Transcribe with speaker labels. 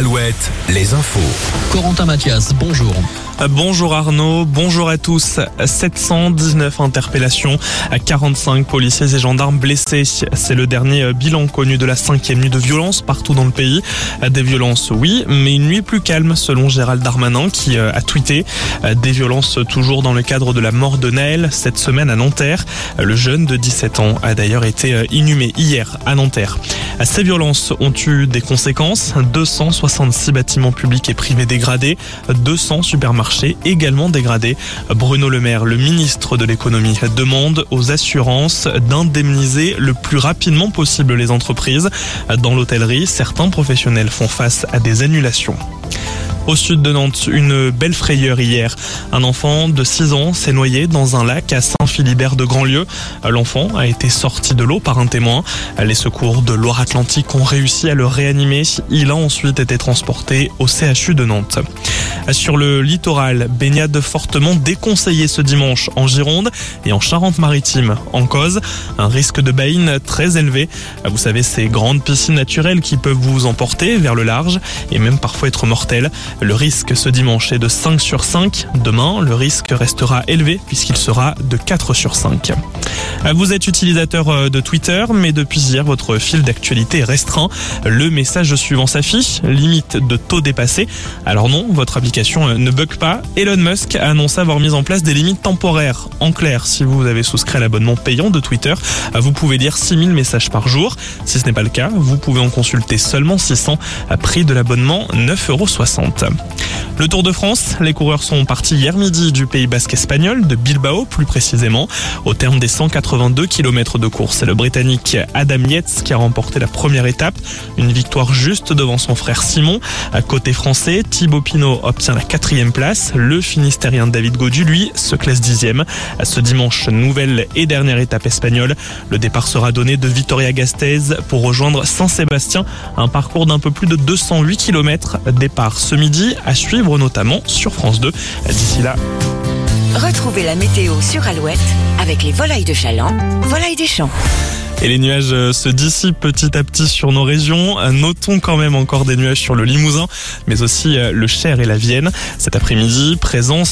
Speaker 1: Alouette, les infos.
Speaker 2: Corentin Mathias, bonjour.
Speaker 3: Bonjour Arnaud, bonjour à tous. 719 interpellations, 45 policiers et gendarmes blessés. C'est le dernier bilan connu de la cinquième nuit de violence partout dans le pays. Des violences, oui, mais une nuit plus calme selon Gérald Darmanin qui euh, a tweeté. Des violences toujours dans le cadre de la mort de Naël cette semaine à Nanterre. Le jeune de 17 ans a d'ailleurs été euh, inhumé hier à Nanterre. Ces violences ont eu des conséquences. 266 bâtiments publics et privés dégradés, 200 supermarchés également dégradés. Bruno Le Maire, le ministre de l'économie, demande aux assurances d'indemniser le plus rapidement possible les entreprises. Dans l'hôtellerie, certains professionnels font face à des annulations. Au sud de Nantes, une belle frayeur hier. Un enfant de 6 ans s'est noyé dans un lac à Saint-Philibert de Grandlieu. L'enfant a été sorti de l'eau par un témoin. Les secours de Loire-Atlantique ont réussi à le réanimer. Il a ensuite été transporté au CHU de Nantes. Sur le littoral, baignade fortement déconseillée ce dimanche en Gironde et en Charente-Maritime. En cause, un risque de baïne très élevé. Vous savez, ces grandes piscines naturelles qui peuvent vous emporter vers le large et même parfois être mortelles. Le risque ce dimanche est de 5 sur 5. Demain, le risque restera élevé puisqu'il sera de 4 sur 5. Vous êtes utilisateur de Twitter, mais depuis hier, votre fil d'actualité est restreint. Le message suivant s'affiche, limite de taux dépassé. Alors non, votre application ne bug pas. Elon Musk a annoncé avoir mis en place des limites temporaires. En clair, si vous avez souscrit à l'abonnement payant de Twitter, vous pouvez lire 6000 messages par jour. Si ce n'est pas le cas, vous pouvez en consulter seulement 600 à prix de l'abonnement 9,60€. Le Tour de France, les coureurs sont partis hier midi du Pays Basque espagnol, de Bilbao plus précisément. Au terme des 182 km de course, c'est le Britannique Adam Yates qui a remporté la première étape. Une victoire juste devant son frère Simon. À côté français, Thibaut Pinot obtient la quatrième place. Le Finistérien David Godu, lui, se classe dixième. À ce dimanche, nouvelle et dernière étape espagnole. Le départ sera donné de Vitoria-Gasteiz pour rejoindre Saint-Sébastien. Un parcours d'un peu plus de 208 km. Départ ce midi à suivre notamment sur France 2. D'ici là,
Speaker 4: Retrouvez la météo sur Alouette avec les volailles de Chaland, volailles des champs.
Speaker 3: Et les nuages se dissipent petit à petit sur nos régions. Notons quand même encore des nuages sur le Limousin, mais aussi le Cher et la Vienne. Cet après-midi, présence